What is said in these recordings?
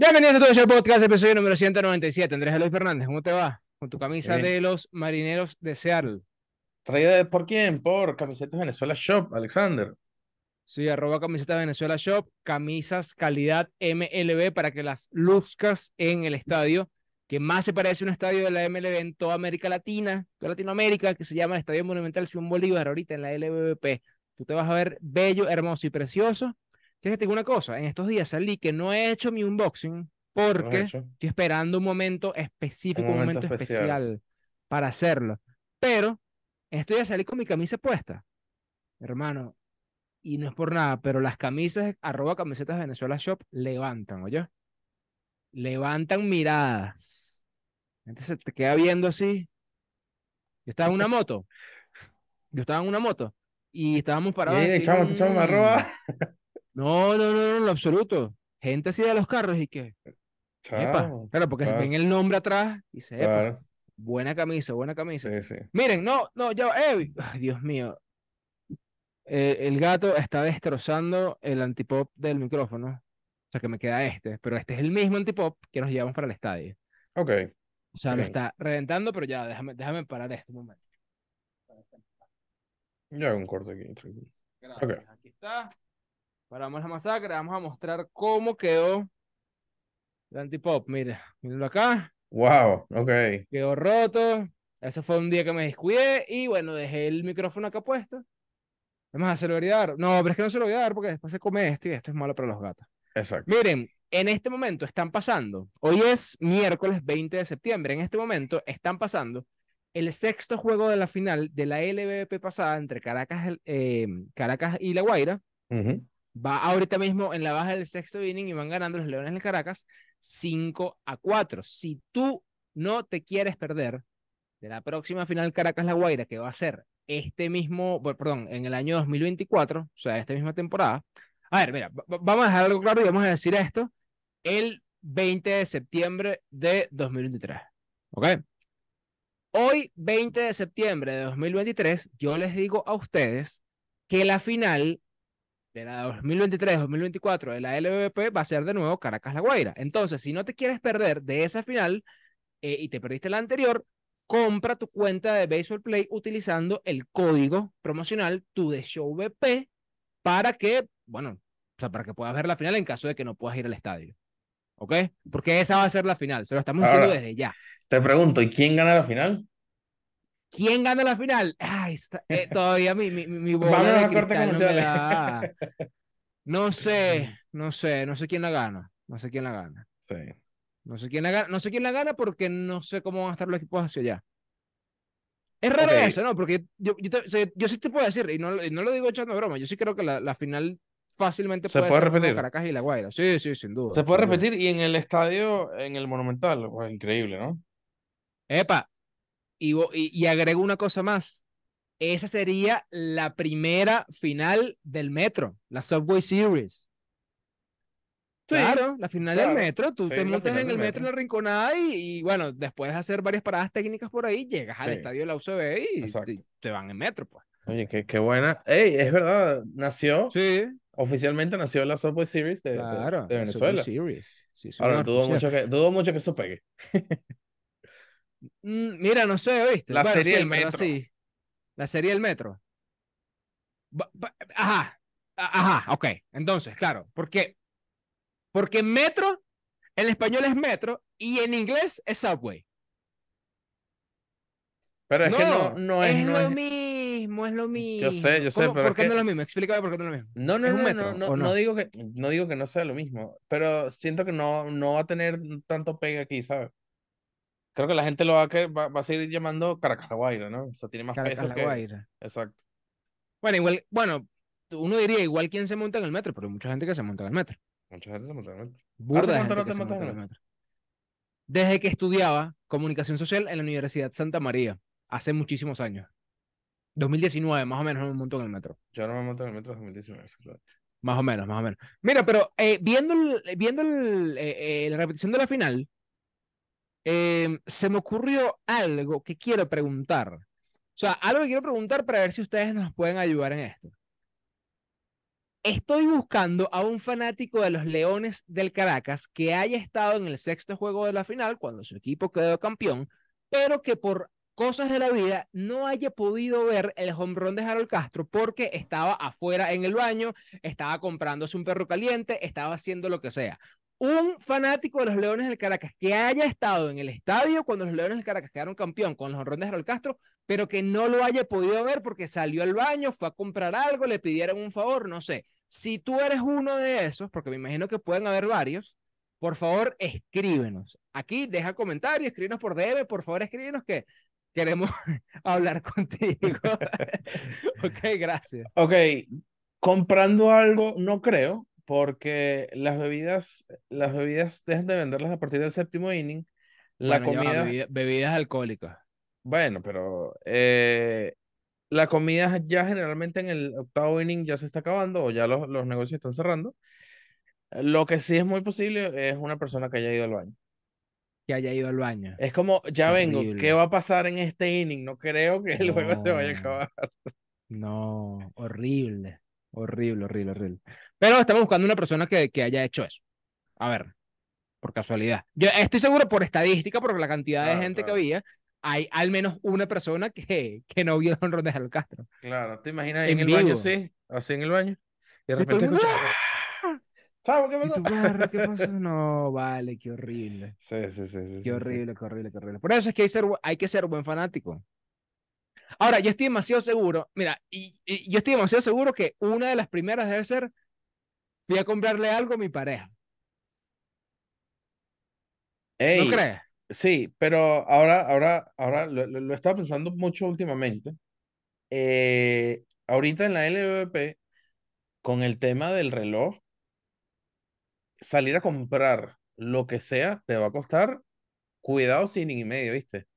Bienvenidos a todo el podcast, episodio número 197. Andrés Eloy Fernández, ¿cómo te va? Con tu camisa Bien. de los marineros de Seattle. ¿Traída por quién? Por Camisetas Venezuela Shop, Alexander. Sí, arroba camiseta Venezuela Shop, camisas calidad MLB para que las luzcas en el estadio, que más se parece a un estadio de la MLB en toda América Latina, toda Latinoamérica, que se llama el Estadio Monumental Simón Bolívar, ahorita en la LBBP. Tú te vas a ver bello, hermoso y precioso. Fíjate que una cosa, en estos días salí que no he hecho mi unboxing ¿Lo has porque hecho? estoy esperando un momento específico, Un momento momento especial. especial para hacerlo. Pero en estos días salí con mi camisa puesta, hermano, y no es por nada, pero las camisas, arroba camisetas Venezuela Shop, levantan, oye. Levantan miradas. Entonces te queda viendo así. Yo estaba en una moto. Yo estaba en una moto. Y estábamos parados. Ey, así chamo, chamo arroba. No, no, no, no, en lo absoluto. Gente así de los carros y que. Epa, claro, porque se claro, ven el nombre atrás y se epa, claro. buena camisa, buena camisa. Sí, sí. Miren, no, no, ya, eh, ay, Dios mío. Eh, el gato está destrozando el antipop del micrófono. O sea, que me queda este, pero este es el mismo antipop que nos llevamos para el estadio. Ok. O sea, lo está reventando, pero ya, déjame, déjame parar este momento. Yo hago un corte aquí, tranquilo. Gracias, aquí está. Paramos la masacre, vamos a mostrar cómo quedó el antipop. Mira, mírenlo acá. Wow, ok. quedó roto. Eso fue un día que me descuidé y bueno, dejé el micrófono acá puesto. Además, se lo voy a dar. No, pero es que no se lo voy a dar porque después se come esto y esto es malo para los gatos. Exacto. Miren, en este momento están pasando, hoy es miércoles 20 de septiembre, en este momento están pasando el sexto juego de la final de la LVP pasada entre Caracas, eh, Caracas y La Guaira. Ujú. Va ahorita mismo en la baja del sexto inning y van ganando los Leones del Caracas 5 a 4. Si tú no te quieres perder de la próxima final Caracas-La Guaira, que va a ser este mismo, perdón, en el año 2024, o sea, esta misma temporada. A ver, mira, va- va- vamos a dejar algo claro y vamos a decir esto el 20 de septiembre de 2023. ¿Ok? Hoy, 20 de septiembre de 2023, yo les digo a ustedes que la final de la 2023-2024 de la LVP va a ser de nuevo Caracas-La Guaira. Entonces, si no te quieres perder de esa final eh, y te perdiste la anterior, compra tu cuenta de Baseball Play utilizando el código promocional tu de Show BP para que, bueno, o sea, para que puedas ver la final en caso de que no puedas ir al estadio. ¿Ok? Porque esa va a ser la final, se lo estamos diciendo Ahora- desde ya. Te pregunto, ¿y quién gana la final? ¿Quién gana la final? Ay, está- eh, todavía mi, mi, mi bola de cristal no me da. No sé, no sé, no sé quién la gana. No sé quién la gana. Sí. No sé quién la gana, no sé quién la gana porque no sé cómo van a estar los equipos hacia allá. Es raro Ok. eso, ¿no? Porque yo, yo, te- yo sí te puedo decir, y no, y no lo digo echando broma, yo sí creo que la, la final fácilmente ¿Se puede puede ser repetir? Caracas y La Guaira. Sí, sí, sin duda. Se puede duda. repetir y en el estadio, en el Monumental, pues increíble, ¿no? Epa, y, agrego una cosa más. Esa sería la primera final del Metro, la Subway Series. Sí, Claro, la final del metro, tú Sí, te montas en el metro en la Rinconada y, y, bueno, después de hacer varias paradas técnicas por ahí, llegas al estadio de la UCB y, te van en metro, pues. Oye, qué, qué buena. Ey, es verdad, nació, Sí, oficialmente nació la Subway Series de, de- claro, de Subway Venezuela. Series. Sí, Ahora, dudo mucho que, dudo mucho que eso pegue. Mm, Mira, no sé, ¿oíste? La Bueno, serie del metro. sí. La serie del metro. Ajá, ajá, ok. Entonces, claro, ¿por qué? Porque metro, en español es metro y en inglés es subway. Pero es que no, No, es, no lo es- mismo, es lo mismo. sé, yo sé, ¿Cómo- pero ¿Por es qué no que- es lo mismo? Explícame por qué no es lo mismo. No, no, ¿Es un no, metro no, no, no digo que, no digo que no sea lo mismo, pero siento que no, no va a tener tanto pegue aquí, ¿sabes? Creo que la gente lo va a, va, va a seguir llamando Caracas La Guaira, ¿no? O sea, tiene más Caracas peso La que... Guaira. Exacto. Bueno, igual, bueno, uno diría igual quién se monta en el metro, pero hay mucha gente que se monta en el metro. Mucha gente se monta en el metro. Burda gente no que se monta en el metro. Desde que estudiaba comunicación social en la Universidad Santa María, hace muchísimos años. 2019, más o menos, me monto en el metro. Yo no me monto en el metro desde 2019, exacto. Más o menos, más o menos. Mira, pero eh, viendo, el- viendo el, eh, eh, la repetición de la final, eh, se me ocurrió algo que quiero preguntar. O sea, algo que quiero preguntar para ver si ustedes nos pueden ayudar en esto. Estoy buscando a un fanático de los Leones del Caracas que haya estado en el sexto juego de la final cuando su equipo quedó campeón, pero que por cosas de la vida no haya podido ver el home de Harold Castro porque estaba afuera en el baño, estaba comprándose un perro caliente, estaba haciendo lo que sea. Un fanático de los Leones del Caracas que haya estado en el estadio cuando los Leones del Caracas quedaron campeón con los honrones de Harold Castro, pero que no lo haya podido ver porque salió al baño, fue a comprar algo, le pidieron un favor, no sé. Si tú eres uno de esos, porque me imagino que pueden haber varios, por favor, escríbenos. Aquí deja comentarios, escríbenos por DM, por favor, escríbenos que queremos hablar contigo. ok, gracias. Ok, comprando algo, no creo, porque las bebidas, las bebidas dejan de venderlas a partir del séptimo inning. La comida. bebidas alcohólicas. Bueno, pero eh, la comida ya generalmente en el octavo inning ya se está acabando o ya los, los negocios están cerrando. Lo que sí es muy posible es una persona que haya ido al baño. Que haya ido al baño. Es como, ya vengo, ¿qué va a pasar en este inning? No creo que el juego se vaya a acabar. No, horrible, horrible, horrible, horrible. Pero estamos buscando una persona que, que haya hecho eso. A ver, por casualidad. Yo estoy seguro por estadística, porque la cantidad de gente que había, hay al menos una persona que, que no vio Don Rondes al Castro. Claro, ¿te imaginas en, el baño sí? Así en el baño. Y de repente ¡Ah! ¿Sabes qué pasó? ¿qué pasó? No, vale, qué horrible. Sí, sí, sí. sí qué horrible, qué horrible, qué horrible. Por eso es que hay, ser, hay que ser buen fanático. Ahora, yo estoy demasiado seguro, mira, y, yo estoy demasiado seguro que una de las primeras debe ser, fui a comprarle algo a mi pareja. ¿No crees? Sí, pero ahora, ahora, ahora lo, lo, estaba pensando mucho últimamente. Eh, ahorita en la LVP, con el tema del reloj, salir a comprar lo que sea te va a costar cuidado sin y medio, ¿viste?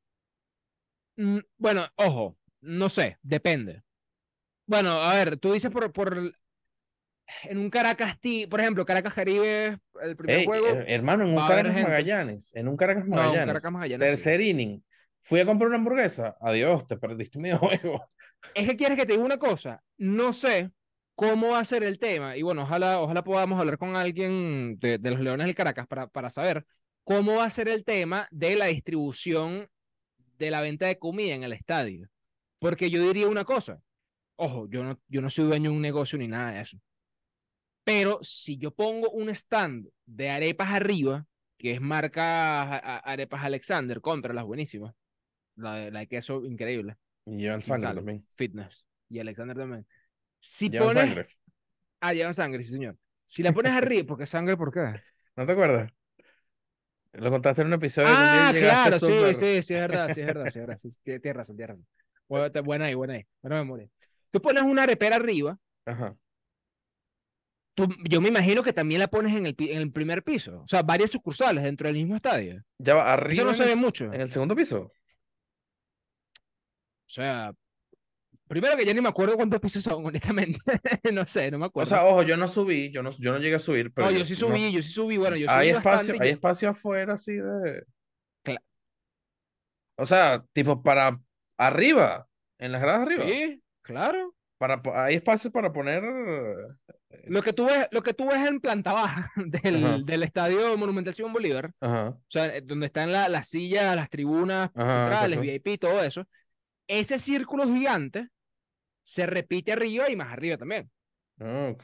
Mm, bueno, ojo, no sé, depende. Bueno, a ver, tú dices por, por en un Caracas, por ejemplo, Caracas Caribe, el primer juego. hermano, en un Caracas Magallanes, en un Caracas Magallanes, tercer inning, fui a comprar una hamburguesa, adiós, te perdiste mi juego. Es que quieres que te diga una cosa, no sé cómo va a ser el tema, y bueno, ojalá, ojalá podamos hablar con alguien de, de los Leones del Caracas para, para saber cómo va a ser el tema de la distribución de la venta de comida en el estadio. Porque yo diría una cosa, ojo, yo no, yo no soy dueño de un negocio ni nada de eso. Pero si yo pongo un stand de arepas arriba, que es marca Arepas Alexander, cómpralas, buenísimas. La de, la de queso, increíble. Y llevan sangre también. Fitness. Y Alexander también. Si llevan pones... sangre. Ah, llevan sangre, sí, señor. Si la pones arriba, ¿por qué sangre? ¿Por qué? ¿No te acuerdas? Lo contaste en un episodio. Ah, claro, sí, sí, sí, es verdad, sí, es verdad, sí, es verdad. Sí, tienes razón, tienes razón. Buena ahí, buena ahí. Buena memoria. Tú pones una arepera arriba. Ajá yo me imagino que también la pones en el, en el primer piso. O sea, varias sucursales dentro del mismo estadio. Ya va, arriba. Eso no se ve mucho. En el segundo piso. O sea, primero que ya ni me acuerdo cuántos pisos son, honestamente. no sé, no me acuerdo. O sea, ojo, yo no subí, yo no, yo no llegué a subir. Pero no, yo sí subí, yo sí subí. Bueno, yo subí hay espacio, hay espacio afuera así de. Claro. O sea, tipo para arriba, en las gradas arriba. Sí, claro. Para, hay espacio para poner lo que tú ves, lo que tú ves en planta baja del, del estadio Monumental Simón Bolívar, o sea, eh, donde están las sillas, las tribunas centrales, VIP, todo eso, ese círculo gigante se repite arriba y más arriba también. Ah, ok.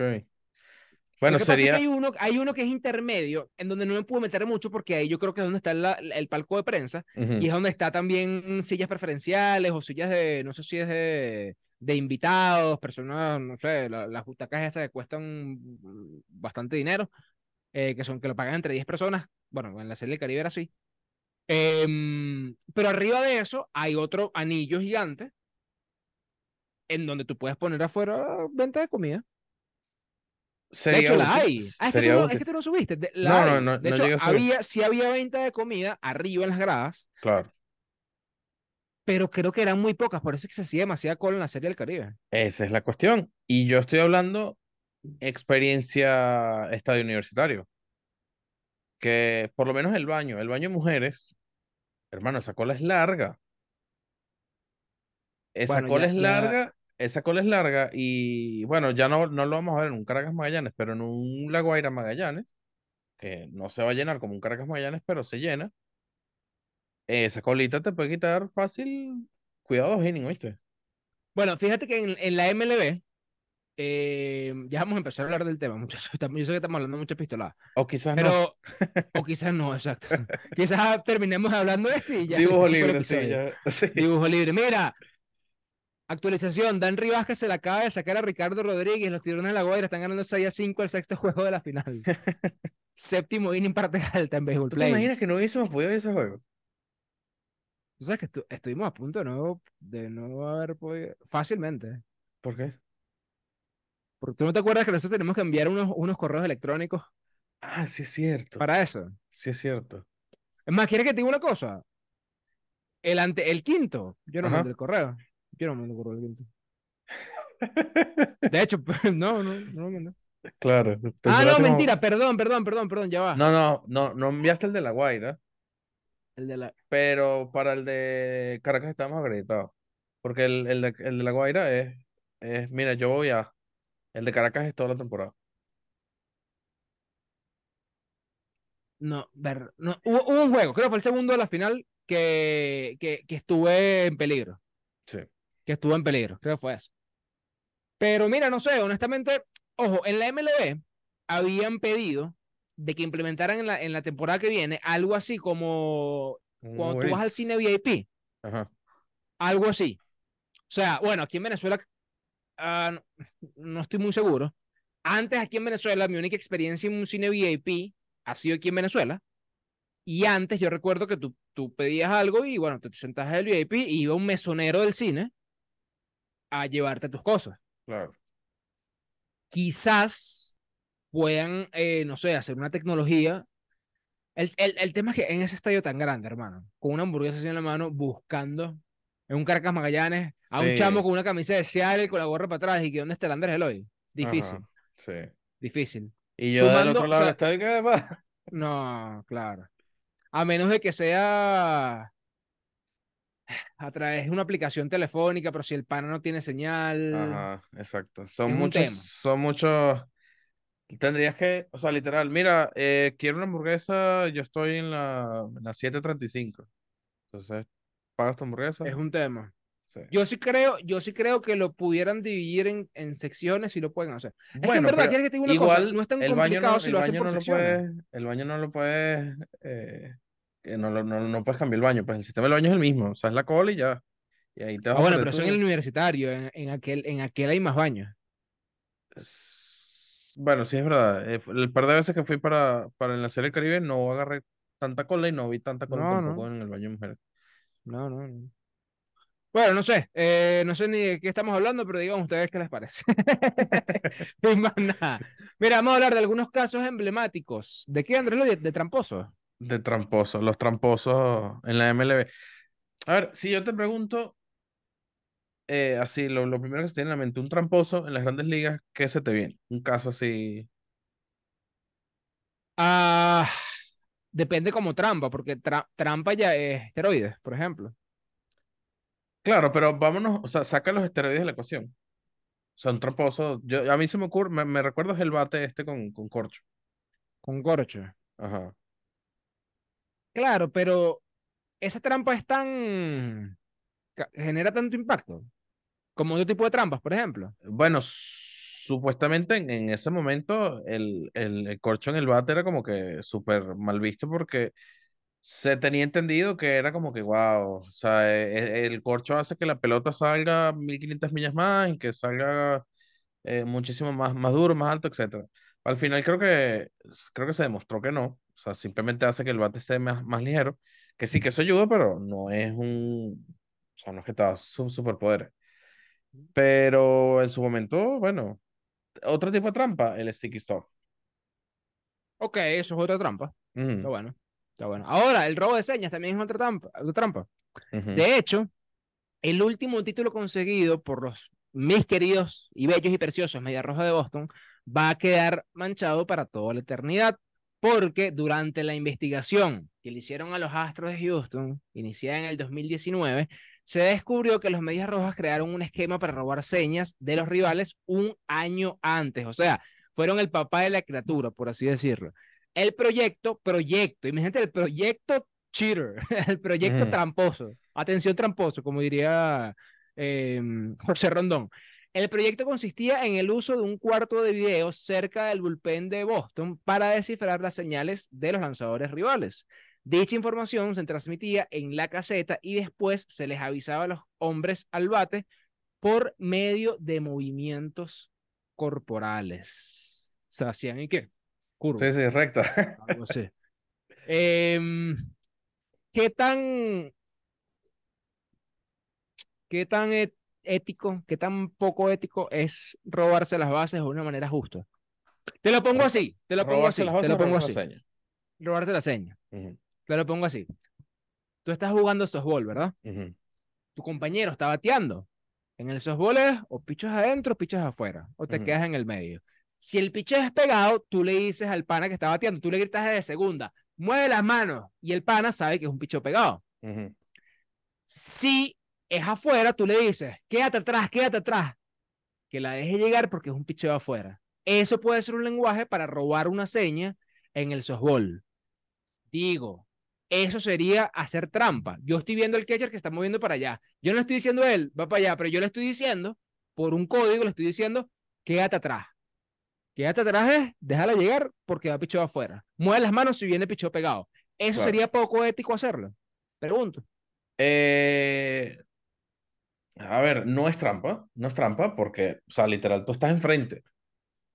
Bueno, Lo que sería... pasa es que hay uno, hay uno que es intermedio, en donde no me puedo meter mucho porque ahí yo creo que es donde está el palco de prensa y es donde está también sillas preferenciales o sillas de, no sé si es de de invitados, personas, no sé, las butacas estas que cuestan bastante dinero, eh, que son que lo pagan entre 10 personas. Bueno, en la serie del Caribe era así. Em, pero arriba de eso hay otro anillo gigante en donde tú puedes poner afuera venta de comida. de hecho, la hay. Ah, es, que tú no, es, que tú no, subiste. no, no, no, De hecho, había, sí había venta de comida arriba en las gradas. Claro pero creo que eran muy pocas, por eso es que se hacía demasiada cola en la Serie del Caribe. Esa es la cuestión. Y yo estoy hablando experiencia estadio universitario. Que por lo menos el baño, el baño mujeres, hermano, esa cola es larga. Esa cola es larga esa cola es larga y bueno, ya no, no lo vamos a ver en un Caracas Magallanes, pero en un La Guaira Magallanes, que no se va a llenar como un Caracas Magallanes, pero se llena, esa colita te puede quitar fácil, cuidado dos innings, ¿viste? Bueno, fíjate que en, en la MLB, eh, ya vamos a empezar a hablar del tema, muchachos. Yo sé que estamos hablando de muchas pistoladas. O quizás no. O quizás no, exacto. quizás terminemos hablando de esto y ya. Dibujo libre, sí, episodio. ya. sí. Dibujo libre. Mira, actualización. Dan Rivas se la acaba de sacar a Ricardo Rodríguez. Los tirones de la Guaira están ganando 6 a 5 el sexto juego de la final. Séptimo inning parte alta en ¿Tú te imaginas que no hubiésemos podido ver ese juego? Tú sabes que estu- estuvimos a punto de no, de no haber podido. Fácilmente. ¿Por qué? Porque tú no te acuerdas que nosotros tenemos que enviar unos, unos correos electrónicos Ah, sí es cierto. para eso. Sí es cierto. Es más, ¿quieres que te diga una cosa? El, ante, el quinto, yo no mandé el correo. Yo no mandé el correo del quinto. De hecho, no, no, no lo mandé. Claro. Ah, no, mentira, perdón, perdón, perdón, perdón, ya va. No, no, no, no enviaste el de La Guaira, El de la... pero para el de Caracas estamos acreditados. Porque el, el de, el de La Guaira es, es, mira, yo voy a. El de Caracas es toda la temporada. No, ver, no, hubo, hubo un juego, creo que fue el segundo de la final que, que, que estuve en peligro. Sí. Que estuvo en peligro, creo que fue eso. Pero mira, no sé, honestamente, ojo, en la MLB habían pedido de que implementaran en la, en la temporada que viene algo así como cuando tú vas al cine VIP, Ajá. algo así. O sea, bueno, aquí en Venezuela no, no estoy muy seguro. Antes aquí en Venezuela, mi única experiencia en un cine VIP ha sido aquí en Venezuela. Y antes yo recuerdo que tú, tú pedías algo y bueno, te sentabas en el VIP y iba un mesonero del cine a llevarte tus cosas. Claro. Quizás puedan, eh, no sé, hacer una tecnología. El, el, el tema es que en ese estadio tan grande, hermano, con una hamburguesa así en la mano, buscando en un Caracas Magallanes a un chamo con una camisa de Seattle con la gorra para atrás y que dónde está el Andrés Eloy. Difícil, Ajá, Sí. difícil. Y yo del Sumando, otro o lado del sea- estadio, ¿qué pasa? No, claro. A menos de que sea a través de una aplicación telefónica, pero si el pana no tiene señal. Ajá, exacto. Son muchos, son muchos. Tendrías que, o sea, literal, mira, eh, quiero una hamburguesa, yo estoy en la, en la 735. Entonces, pagas tu hamburguesa. Es un tema. Sí. Yo sí creo, yo sí creo que lo pudieran dividir en, en secciones y lo pueden hacer. Es que en Bueno, verdad, ¿quieres que te una cosa? igual No es tan el baño complicado no, si el lo hacen baño por no lo secciones. puedes, el baño no lo puedes, eh, no, lo- no, no puedes cambiar el baño, pues el sistema del baño es el mismo, o sea, es la cola y ya. Y ahí te Ah, vas a bueno, pero eso en el universitario, en, en aquel, en aquel hay más baños. Es- Bueno, sí es verdad. eh, El par de veces que fui para, para enlazar el Caribe no agarré tanta cola y no vi tanta cola No, tampoco no. en el baño de mujeres. No, no, no. Bueno, no sé, eh, no sé ni de qué estamos hablando, pero digan ustedes qué les parece. Y más nada. Mira, vamos a hablar de algunos casos emblemáticos. ¿De qué, Andrés? Loy? De tramposos. De tramposos, los tramposos en la MLB. A ver, si yo te pregunto, eh, así, lo, lo primero que se tiene en la mente, un tramposo en las grandes ligas, ¿qué se te viene? Un caso así. Ah, depende como trampa, porque tra- trampa ya es esteroides, por ejemplo. Claro, pero vámonos, o sea, saca los esteroides de la ecuación. O sea, un tramposo, yo, a mí se me ocurre, me, me recuerdo es el bate este con, con corcho. Con corcho. Ajá. Claro, pero esa trampa es tan... genera tanto impacto como otro tipo de trampas, por ejemplo. Bueno, supuestamente en, en ese momento el, el, el corcho en el bate era como que súper mal visto porque se tenía entendido que era como que, wow, o sea, e- e- el corcho hace que la pelota salga 1500 millas más y que salga eh, muchísimo más, más duro, más alto, etcétera. Al final creo que, creo que se demostró que no, o sea, simplemente hace que el bate esté más, más ligero, que sí que eso ayuda, pero no es un, o sea, no es que te da su- superpoderes. Pero en su momento, bueno, otro tipo de trampa, el sticky stuff. Ok, eso es otra trampa. Está bueno. Está bueno. Ahora, el robo de señas también es otra trampa. Otra trampa. De hecho, el último título conseguido por los mis queridos y bellos y preciosos Media Roja de Boston va a quedar manchado para toda la eternidad. porque durante la investigación que le hicieron a los Astros de Houston, iniciada en el 2019, se descubrió que los Medias Rojas crearon un esquema para robar señas de los rivales un año antes. O sea, fueron el papá de la criatura, por así decirlo. El proyecto, proyecto, imagínate el proyecto cheater, el proyecto tramposo, atención tramposo, como diría em, José Rondón. El proyecto consistía en el uso de un cuarto de video cerca del bullpen de Boston para descifrar las señales de los lanzadores rivales. Dicha información se transmitía en la caseta y después se les avisaba a los hombres al bate por medio de movimientos corporales. ¿Se hacían y qué? Curva. Sí, sí, recta. Algo así. Em, ¿Qué tan... ¿Qué tan ético, qué tan poco ético es robarse las bases de una manera justa. Te lo pongo así, te lo pongo así, te lo pongo así. Robarse la seña. Te lo pongo así. Tú estás jugando softball, ¿verdad? Tu compañero está bateando. En el softball es o pichas adentro o pichas afuera, o te quedas en el medio. Si el piche es pegado, tú le dices al pana que está bateando, tú le gritas de segunda, mueve las manos, y el pana sabe que es un picho pegado. Si es afuera, tú le dices, quédate atrás, quédate atrás, que la deje llegar porque es un picheo afuera. Eso puede ser un lenguaje para robar una seña en el softball. Digo, eso sería hacer trampa. Yo estoy viendo el catcher que está moviendo para allá. Yo no estoy diciendo él, va para allá, pero yo le estoy diciendo, por un código, le estoy diciendo, quédate atrás. Quédate atrás es, déjala llegar porque va picheo afuera. Mueve las manos si viene picheo pegado. ¿Eso sería poco ético hacerlo? Pregunto. Eh, a ver, no es trampa, no es trampa porque, o sea, literal, tú estás enfrente.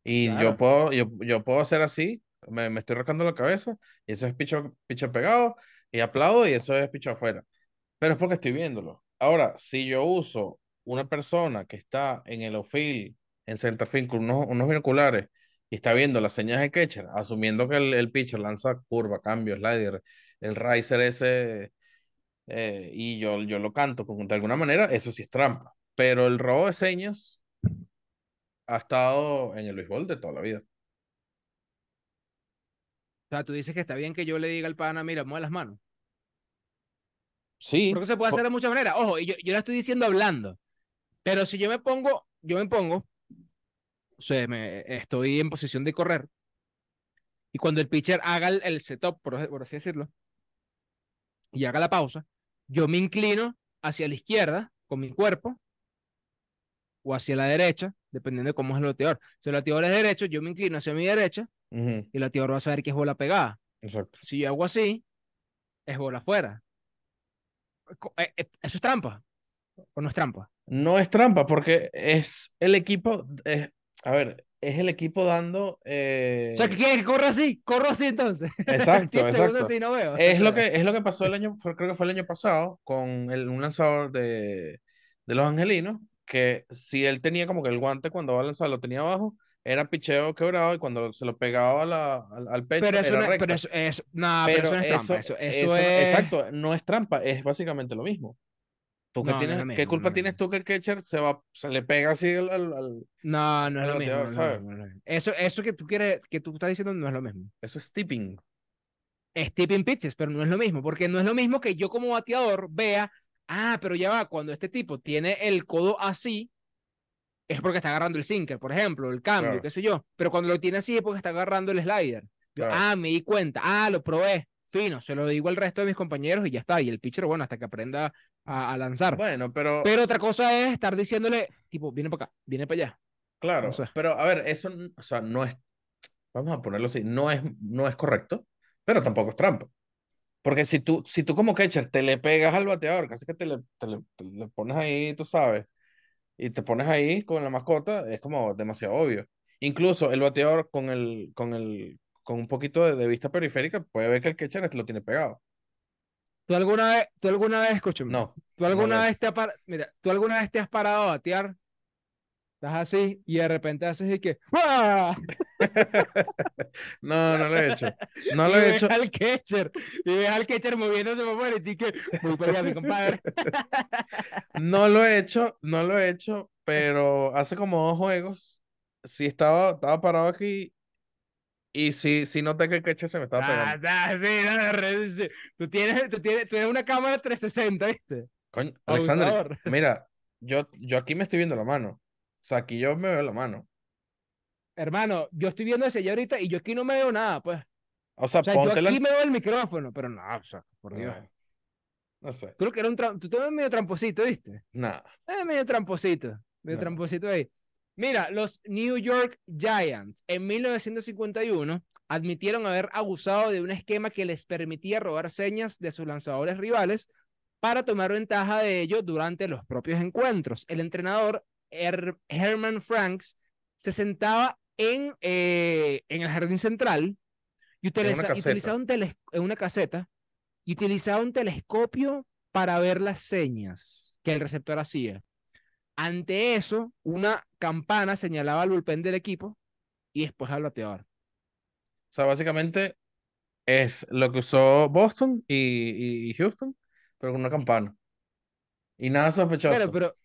Y yo puedo, yo, yo puedo hacer así, me, me estoy rascando la cabeza, y eso es picho, picho pegado, y aplaudo, y eso es picho afuera. Pero es porque estoy viéndolo. Ahora, si yo uso una persona que está en el outfield, en centerfield, con unos, unos binoculares, y está viendo las señas de catcher, asumiendo que el, el pitcher lanza curva, cambio, slider, el riser ese eh, y yo, yo lo canto de alguna manera, eso sí es trampa. Pero el robo de señas ha estado en el béisbol de toda la vida. O sea, tú dices que está bien que yo le diga al pana, mira, mueve las manos. Sí. Porque se puede hacer de muchas maneras. Ojo, yo, yo la estoy diciendo hablando. Pero si yo me pongo, yo me pongo, o sea, me, estoy en posición de correr. Y cuando el pitcher haga el, setup, por, por así decirlo, y haga la pausa, yo me inclino hacia la izquierda con mi cuerpo o hacia la derecha, dependiendo de cómo es el bateador. Si el bateador es derecho, yo me inclino hacia mi derecha y el bateador va a saber que es bola pegada. Exacto. Si yo hago así, es bola afuera. Eh, eh, ¿Eso es trampa? ¿O no es trampa? No es trampa porque es el equipo, a ver, es el equipo dando. Eh... O sea, ¿qué quieres que corra así? Corro así entonces. Exacto, exacto. no veo. Es, lo que, es lo que pasó el año, creo que fue el año pasado, con el, un lanzador de, de los angelinos, que si él tenía como que el guante cuando va a lanzar lo tenía abajo, era picheo quebrado y cuando se lo pegaba a la, al, pecho pero eso era no, Pero eso, es, no, pero, eso no es trampa. Eso, eso, es... Exacto, no es trampa, es básicamente lo mismo. ¿Tú qué, tienes, ¿qué culpa tienes tú que el catcher se, va, se le pega así al, al, No, no es, lo mismo, Eso, eso que tú quieres, que tú estás diciendo no es lo mismo. Eso es tipping. Es tipping pitches, pero no es lo mismo, porque no es lo mismo que yo como bateador vea, ah, pero ya va, cuando este tipo tiene el codo así, es porque está agarrando el sinker, por ejemplo, el cambio, qué sé yo. Pero cuando lo tiene así es porque está agarrando el slider. ah, me di cuenta, ah, lo probé fino, se lo digo al resto de mis compañeros y ya está. Y el pitcher, bueno, hasta que aprenda a, lanzar. Bueno, pero. Pero otra cosa es estar diciéndole, tipo, viene para acá, viene para allá. Claro, pero a ver, eso, o sea, no es. Vamos a ponerlo así, no es, no es correcto, pero tampoco es trampa. Porque si tú, si tú como catcher te le pegas al bateador, casi que te le, te le, te le pones ahí, tú sabes, y te pones ahí con la mascota, es como demasiado obvio. Incluso el bateador con el, con el, con un poquito de, vista periférica, puede ver que el catcher lo tiene pegado. ¿Tú alguna vez, tú alguna vez, escúchame, no, ¿tú alguna vez te mira, ¿tú alguna vez te has parado a batear? Estás así y de repente haces y que no, no lo he hecho. No lo he hecho. al catcher y ves al catcher moviéndose por fuera y que muy para mi compadre. no lo he hecho, no lo he hecho, pero hace como dos juegos sí estaba, estaba parado aquí y sí, sí noté que el queche se me estaba Ah, pegando. ah, sí, no, re- sí. Tú tienes, tú tienes, tú tienes una cámara 360, ¿viste? Coño, Alexander, mira, yo, yo aquí me estoy viendo la mano. O sea, aquí yo me veo la mano. Hermano, yo estoy viendo ese ya ahorita y yo aquí no me veo nada, pues. O sea, O sea, yo aquí me veo el micrófono, pero no, o sea, por Dios. No sé, Creo que era un tram- tú te ves medio tramposito, ¿viste? nada. Eh, medio tramposito, medio No. tramposito ahí. Mira, los New York Giants en 1951 admitieron haber abusado de un esquema que les permitía robar señas de sus lanzadores rivales para tomar ventaja de ello durante los propios encuentros. El entrenador Her- Herman Franks se sentaba en, eh, en el jardín central y utiliza- utilizaba un en una caseta y utilizaba un telescopio para ver las señas que el receptor hacía. Ante eso, una campana señalaba al bullpen del equipo y después al bateador. O sea, básicamente es lo que usó Boston y- y Houston, pero con una campana. Y nada sospechoso. Pero, pero,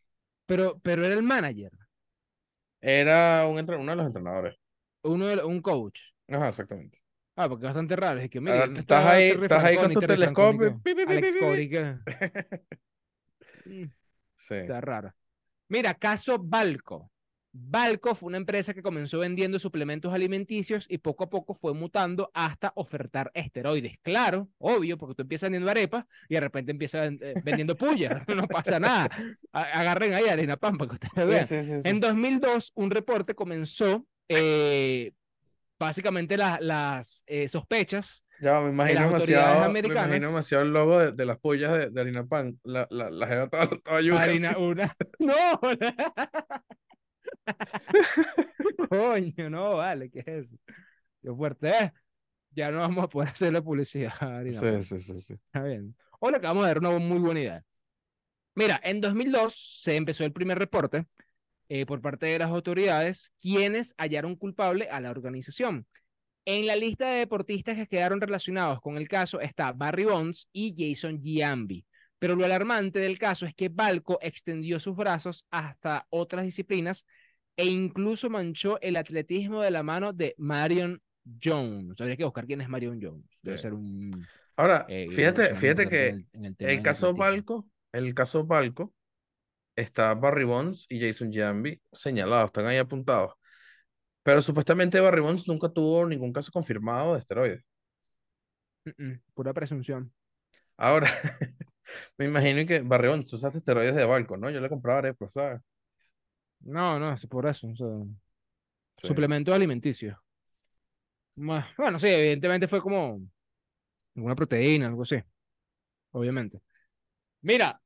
pero, pero era el manager, Era un, entre- uno de los entrenadores. uno de, un coach. Ajá, exactamente. Ah, porque es bastante raro. Es que, ¿dónde tú estás está ahí- Terry estás ahí con tu Franconi, telescopio, ¿qué? pi, pi, pi, Alex Sí. Está raro. Mira, caso Balco. Balco fue una empresa que comenzó vendiendo suplementos alimenticios y poco a poco fue mutando hasta ofertar esteroides. Claro, obvio, porque tú empiezas vendiendo arepas y de repente empiezas eh, vendiendo puya. No pasa nada. Agarren ahí harina pan para que ustedes vean. sí, sí, sí. En 2002, un reporte comenzó eh, básicamente la- las eh, sospechas. Ya, me imagino demasiado, me imagino demasiado el logo de, de las pollas de, de harina pan. La, la, la jeva estaba, estaba yuca, Harina, una. ¡No! Coño, no, vale, ¿qué es eso? Qué fuerte es. Ya no vamos a poder hacerle publicidad. Sí, sí, sí, sí. Está bien. Hoy le acabamos de dar una muy buena idea. Mira, en 2002 se empezó el primer reporte eh, por parte de las autoridades, quienes hallaron culpable a la organización. En la lista de deportistas que quedaron relacionados con el caso está Barry Bonds y Jason Giambi. Pero lo alarmante del caso es que Balco extendió sus brazos hasta otras disciplinas e incluso manchó el atletismo de la mano de Marion Jones. Habría que buscar quién es Marion Jones. Debe Sí. ser un, Ahora, eh, fíjate, fíjate que en el, en el tema el del caso. Balco, el caso Balco, está Barry Bonds y Jason Giambi señalados, están ahí apuntados. Pero supuestamente Barry Bonds nunca tuvo ningún caso confirmado de esteroides. Pura presunción. Ahora, me imagino que Barry Bonds, tú usaste esteroides de Balco, ¿no? Yo le compraba arepas, ¿sabes? No, no, es por eso. o sea, Sí. Suplementos alimenticios. Bueno, sí, evidentemente fue como una proteína, algo así. Obviamente. Mira,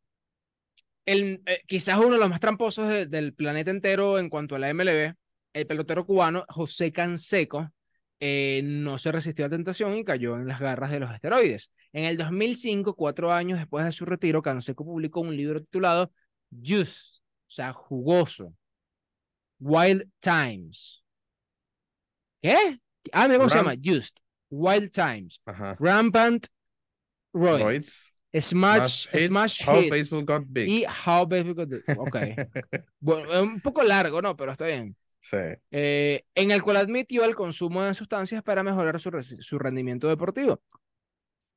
el, eh, quizás uno de los más tramposos de- del planeta entero en cuanto a la MLB, el pelotero cubano José Canseco, eh, no se resistió a la tentación y cayó en las garras de los esteroides. En el 2005, cuatro años después de su retiro, Canseco publicó un libro titulado Juice, o sea, jugoso. Wild Times. ¿Qué? Ah, mira cómo se Ram- llama. Just. Wild Times. Ajá. Rampant Roids. Roids, Smash, Smash Hits, Smash How Hits. Baseball Got Big. Y How Baseball Got Big. Ok. Bueno, es un poco largo, ¿no? Pero está bien. Sí. Eh, en el cual admitió el consumo de sustancias para mejorar su, su rendimiento deportivo.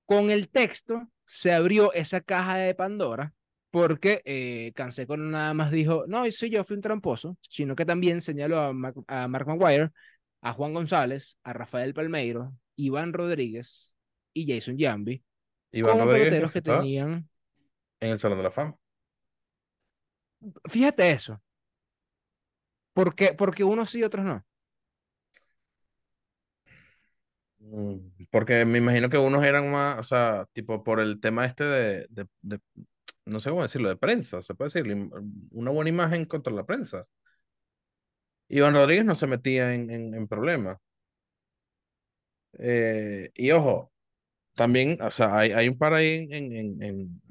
Con el texto se abrió esa caja de Pandora porque eh, Canseco nada más dijo, no, sí, yo fui un tramposo, sino que también señaló a, Mac- a Mark Maguire, a Juan González, a Rafael Palmeiro, Iván Rodríguez y Jason Iván como peloteros que tenían... en el Salón de la Fama. Fíjate eso. ¿Por qué? Porque unos sí, otros no. Mm, Porque me imagino que unos eran más, o sea, tipo por el tema este de, de, no sé cómo decirlo, de prensa, se puede decir, una buena imagen contra la prensa. Iván Rodríguez no se metía en, en, en problemas. Eh, y ojo, también, o sea, hay, hay un par ahí en, en,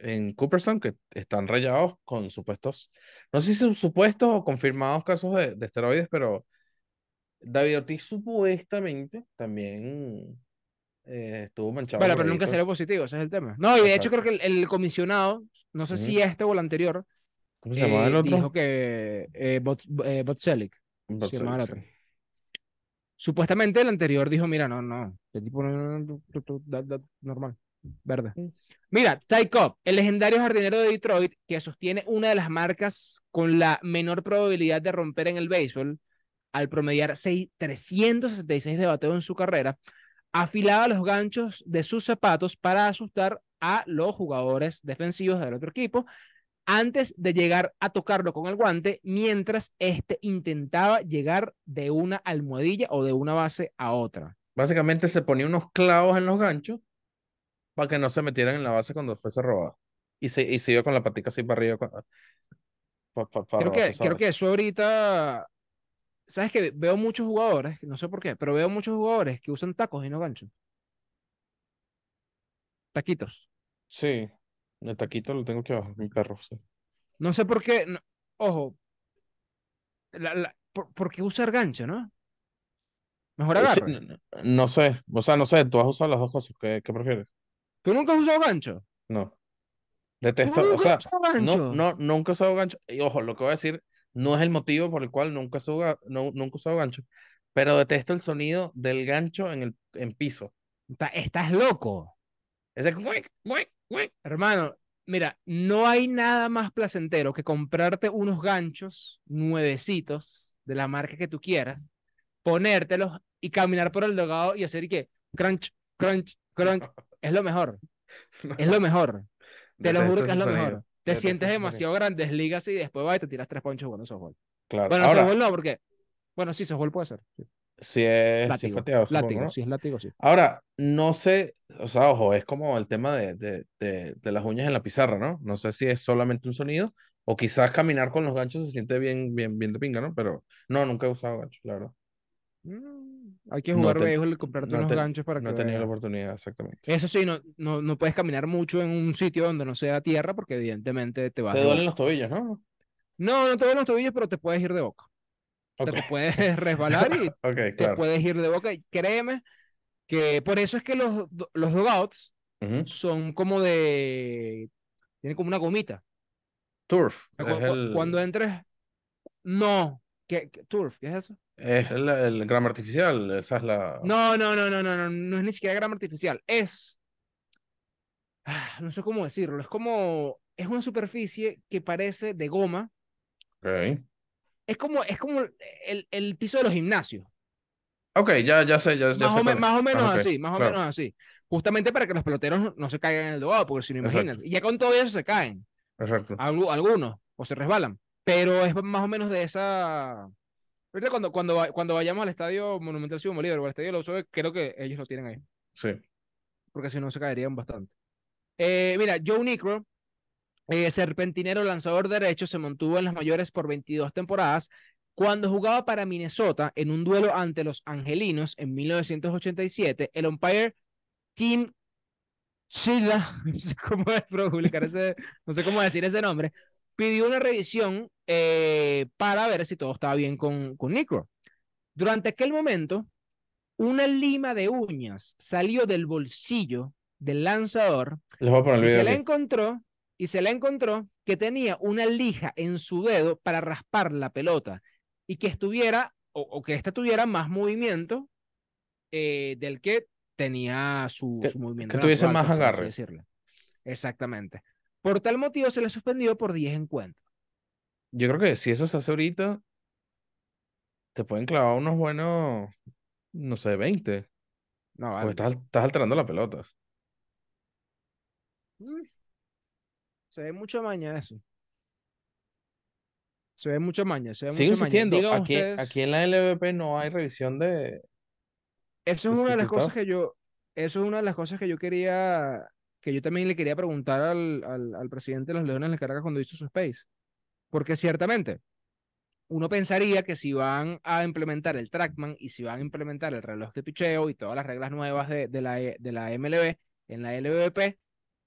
en, Cooperstown que están rayados con supuestos, no sé si son supuestos o confirmados casos de, de esteroides, pero David Ortiz supuestamente también eh, estuvo manchado Bueno, pero nunca salió positivo, ese es el tema. No, y de hecho creo que el, el comisionado, no sé si este o el anterior, ¿Cómo se llamaba eh, el otro? dijo que eh, Bot, eh, Botzelic, Botzelic, llamaba el sí. otro. Supuestamente el anterior dijo, mira, no, no, el tipo no, no, no, normal, verde. Mm. Mira, Ty Cobb, el legendario jardinero de Detroit, que sostiene una de las marcas con la menor probabilidad de romper en el béisbol, al promediar seis- 366 de bateo en su carrera, afilaba los ganchos de sus zapatos para asustar a los jugadores defensivos del otro equipo antes de llegar a tocarlo con el guante, mientras este intentaba llegar de una almohadilla o de una base a otra. Básicamente se ponía unos clavos en los ganchos para que no se metieran en la base cuando fuese robado. Y se, y se iba con la patica así para arriba. Creo que, creo que eso ahorita, sabes que veo muchos jugadores, no sé por qué, pero veo muchos jugadores que usan tacos y no ganchos. Taquitos. Sí, el taquito lo tengo que bajar, mi perro. sí. No sé por qué, no- ojo, la- la- por, ¿por qué usar gancho, no? Mejor Eh, sí, no, no- no sé, o sea, no sé, tú has usado las dos cosas. ¿Qué, qué prefieres? ¿Tú nunca has usado gancho? No. ¿Tú Detesto, o nunca sea, has usado no, gancho? no, nunca he usado gancho. Y ojo, lo que voy a decir no es el motivo por el cual nunca he usado, no, nunca he usado gancho, pero detesto el sonido del gancho en el en piso. Estás loco. Ese. Hermano, mira, no hay nada más placentero que comprarte unos ganchos nuevecitos de la marca que tú quieras, ponértelos y caminar por el dogado y hacer que crunch, crunch, crunch. Es lo mejor, es lo mejor. Te lo juro Detesto que es lo sonido, mejor. Te detesto sientes demasiado grandes ligas y después vas y te tiras tres ponchos jugando softball. Claro. Bueno, Ahora, softball no, porque, bueno, sí, softball puede ser. sí. si es, si Látigo, fateado, supongo, látigo, ¿no? sí, es látigo, sí. Ahora, no sé, o sea, ojo, es como el tema de, de, de, de las uñas en la pizarra, ¿no? No sé si es solamente un sonido o quizás caminar con los ganchos se siente bien, bien, bien de pinga, ¿no? Pero no, nunca he usado ganchos, la verdad. Mm, Hay que No jugar te- béisbol y comprarte no unos te- ganchos para No he que tenido la oportunidad, exactamente. Eso sí, no, no, no puedes caminar mucho en un sitio donde no sea tierra porque evidentemente te vas Te duelen los tobillos, ¿no? No, no te duelen los tobillos, pero te puedes ir de boca. O sea, Ok, te puedes resbalar y ok, te claro. puedes ir de boca. Y créeme que por eso es que los, los dugouts Ujú. son como de... Tienen como una gomita. Turf, O sea, es cu- cu- el, Cuando entres... No. ¿Qué, qué- turf? ¿Qué es eso? es el, el grama artificial, esa es la... No, no, no, no, no, no, no es ni siquiera grama artificial. Es... ah, No sé cómo decirlo. Es como... Es una superficie que parece de goma. Ok, Es como, es como el, el piso de los gimnasios. Ok, ya, ya sé, ya, ya Más sé o, me- más o menos Ah, así, más o menos así. Justamente para que los peloteros no, se caigan en el dogado, porque si no, imagínate. Y ya con todo eso se caen, exacto. algu- algunos, o se resbalan. Pero es más o menos de esa. Ahorita cuando, cuando, cuando vayamos al estadio Monumental Simón Bolívar o al estadio de UCB, creo que ellos lo tienen ahí, Sí. porque si no se caerían bastante. Eh, mira, Joe Necro, eh, serpentinero lanzador derecho, se mantuvo en las mayores por 22 temporadas. Cuando jugaba para Minnesota en un duelo ante los Angelinos en 1987, el umpire Tim Chila, no sé cómo es publicar ese, no sé cómo decir ese nombre, pidió una revisión eh, para ver si todo estaba bien con, con Necro. Durante aquel momento, una lima de uñas salió del bolsillo del lanzador Les voy a poner el y se aquí. encontró y se le encontró que tenía una lija en su dedo para raspar la pelota y que estuviera o, o que ésta tuviera más movimiento eh, del que tenía su, Que- su movimiento que tuviese más pues, agarre. decirlo. Exactamente. Por tal motivo se le suspendió por 10 encuentros. Yo creo que si eso se hace ahorita, te pueden clavar unos buenos, no sé, 20. No, Porque vale. estás, estás alterando la pelota. Mm. Se ve mucha maña eso. Se ve mucha maña, se ve Sigo maña. insistiendo, aquí, ustedes- aquí en la LVP no hay revisión de... Eso es una de las cosas que yo, eso es una de las cosas que yo quería, que yo también le quería preguntar al, al, presidente de los Leones de Caracas cuando hizo su space. Porque ciertamente, uno pensaría que si van a implementar el trackman y si van a implementar el reloj de picheo y todas las reglas nuevas de, de la, E- de la MLB en la LVP,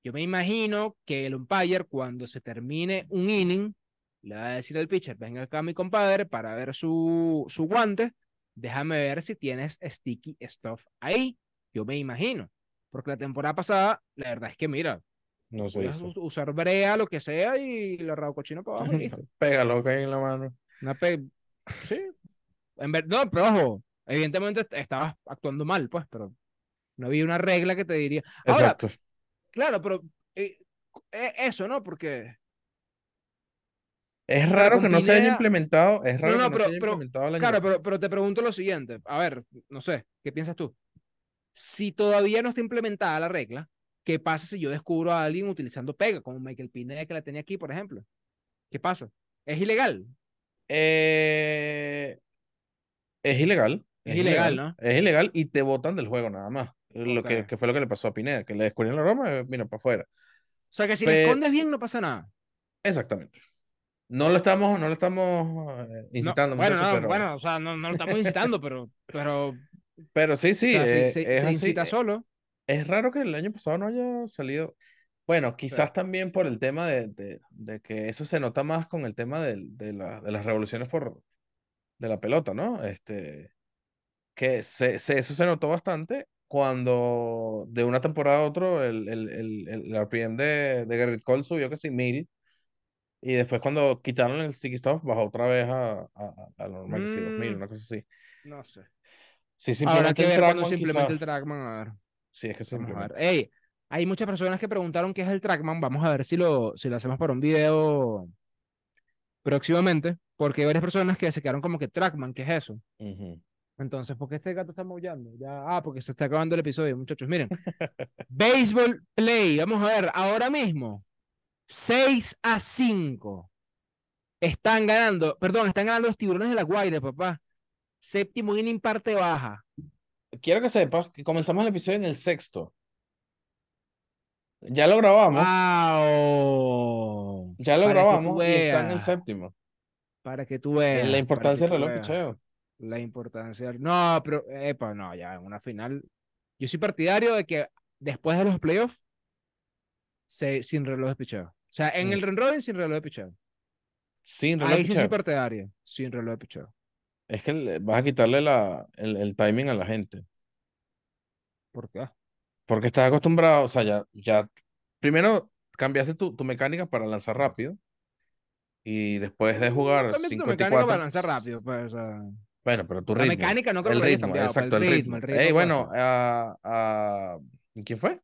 yo me imagino que el umpire, cuando se termine un inning, le va a decir al pitcher, venga acá mi compadre para ver su, su guante, déjame ver si tienes sticky stuff ahí. Yo me imagino. Porque la temporada pasada, la verdad es que mira, No u- usar brea, lo que sea, y le rabo cochino para abajo listo. Pégalo que hay en la mano. Una pe- Sí. En ver... No, pero ojo, Evidentemente est- estabas actuando mal, pues, pero no había una regla que te diría. Ahora, Exacto. claro, pero eh, eh, eso, ¿no? Porque. Es raro que no se haya implementado, es raro no, que no pero- se haya pero, implementado Claro, pero, pero te pregunto lo siguiente. A ver, no sé, ¿qué piensas tú? Si todavía no está implementada la regla, ¿qué pasa si yo descubro a alguien utilizando pega, como Michael Pineda que la tenía aquí, por ejemplo? ¿Qué pasa? ¿Es ilegal? Eh, es ilegal. Es ilegal, ¿no? Es ilegal y te botan del juego nada más. Lo que, que fue lo que le pasó a Pineda, que le descubrieron la broma, eh, mira, para afuera. O sea que si le escondes bien no pasa nada. Exactamente. No lo estamos, no lo estamos eh, No, incitando, bueno, muchachos, no, pero, bueno, o sea, no, no lo estamos incitando, pero, pero pero sí, sí, o sea, se- eh, se, es se incita Eh, solo. Es raro que el año pasado no haya salido. Bueno, quizás también por el tema de, de- de que eso se nota más con el tema del- de, la- de las revoluciones por, de la pelota, ¿no? Este, que se, se- eso se notó bastante cuando de una temporada a otra el, el, el, el RPM de, de Garrett Cole subió casi mil y después cuando quitaron el sticky stuff bajó otra vez a, a, a- a lo normal, sí, 2000, Mm, una cosa así. no sé. Si Habrá que ver cuando se implemente el trackman. A ver, Sí, es que se vamos a ver. implementa. Ey, hay muchas personas que preguntaron qué es el trackman. Vamos a ver si lo, si lo hacemos para un video próximamente, porque hay varias personas que se quedaron como que trackman, ¿qué es eso? Entonces, ¿por qué este gato está maullando? Ya, ah, porque se está acabando el episodio, muchachos. Miren, Baseball Play, vamos a ver, ahora mismo, 6 a 5. Están ganando, perdón, están ganando los tiburones de la Guaira, papá. Séptimo inning, parte baja. Quiero que sepas que comenzamos el episodio en el sexto. Ya lo grabamos, ¡Wow! ya lo Para grabamos y está en el séptimo. Para que tú veas. La importancia del reloj picheo. La importancia. No, pero, epa, no, ya, en una final. Yo soy partidario de que después de los playoffs, se, sin reloj de picheo. O sea, en Mm. el run robin, sin reloj de picheo. Sin reloj Ahí sí soy picheo. partidario, sin reloj de picheo. Es que le- vas a quitarle la, el, el timing a la gente. ¿Por qué? Porque estás acostumbrado, o sea, ya, ya, primero cambiaste tu, tu mecánica para lanzar rápido. Y después de jugar Cambia tu 54. mecánica para lanzar rápido, pues, o sea, Bueno, pero tu La ritmo. mecánica no creo el que lo hayas ritmo, cambiado, exacto, el el ritmo, ritmo. el ritmo Ey, puede bueno, a, a- ¿quién fue?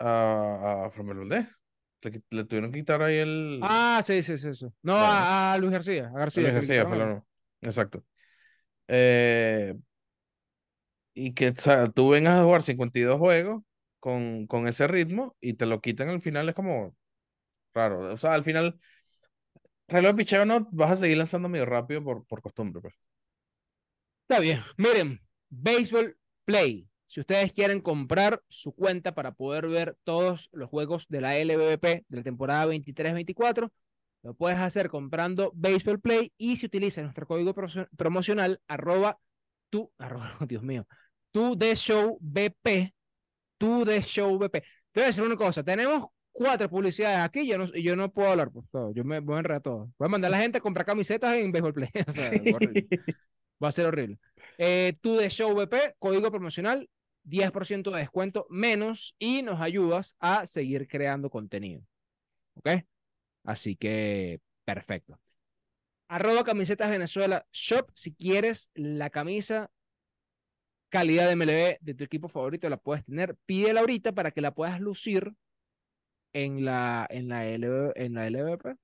A, a Valdez. Le, tuvieron que quitar ahí el. Ah, sí, sí, sí, sí. No, Bueno. a, a Luis García, a García. Luis García, fue la- Exacto. Eh, y que, o sea, tú vengas a jugar 52 juegos con, con ese ritmo y te lo quitan al final es como raro. O sea, al final, reloj de picheo no vas a seguir lanzando medio rápido por, por costumbre, pues. Está bien. Miren, Baseball Play. Si ustedes quieren comprar su cuenta para poder ver todos los juegos de la LVP de la temporada 23-24, lo puedes hacer comprando Baseball Play y si utilizas nuestro código promo- promocional arroba tu, arroba, Dios mío, tu de show BP, tu de show BP. Te voy a decir una cosa, tenemos cuatro publicidades aquí, yo no, y yo no puedo hablar, por todo, yo me voy a enredar todo. Voy a mandar a la gente a comprar camisetas en Baseball Play. O sea, horrible. Va a ser horrible. Eh, tú de Show BP, código promocional, 10% de descuento menos y nos ayudas a seguir creando contenido. ¿Ok? Así que, perfecto. Arroba camisetas Venezuela Shop. Si quieres la camisa calidad de MLB de tu equipo favorito, la puedes tener. Pídela ahorita para que la puedas lucir en la, en la, en la LVP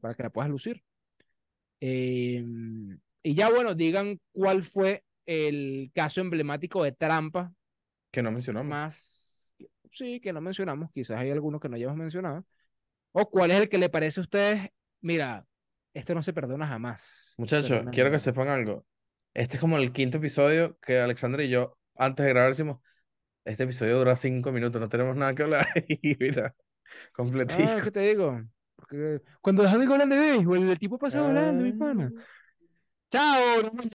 para que la puedas lucir. Eh, y ya, bueno, digan cuál fue el caso emblemático de trampa Que no mencionamos. más, sí, que no mencionamos, quizás hay algunos que no hayamos mencionado, o cuál es el que le parece a ustedes, mira, esto no se perdona jamás. Muchachos, quiero que sepan algo. Este es como el quinto episodio que Alexandra y yo, antes de grabar, decimos, este episodio dura cinco minutos, no tenemos nada que hablar. Y mira, completico. Ah, ¿qué te digo? Porque cuando los amigos hablan de béisbol, el tipo pasa hablando, mi pana. Ah. Chao.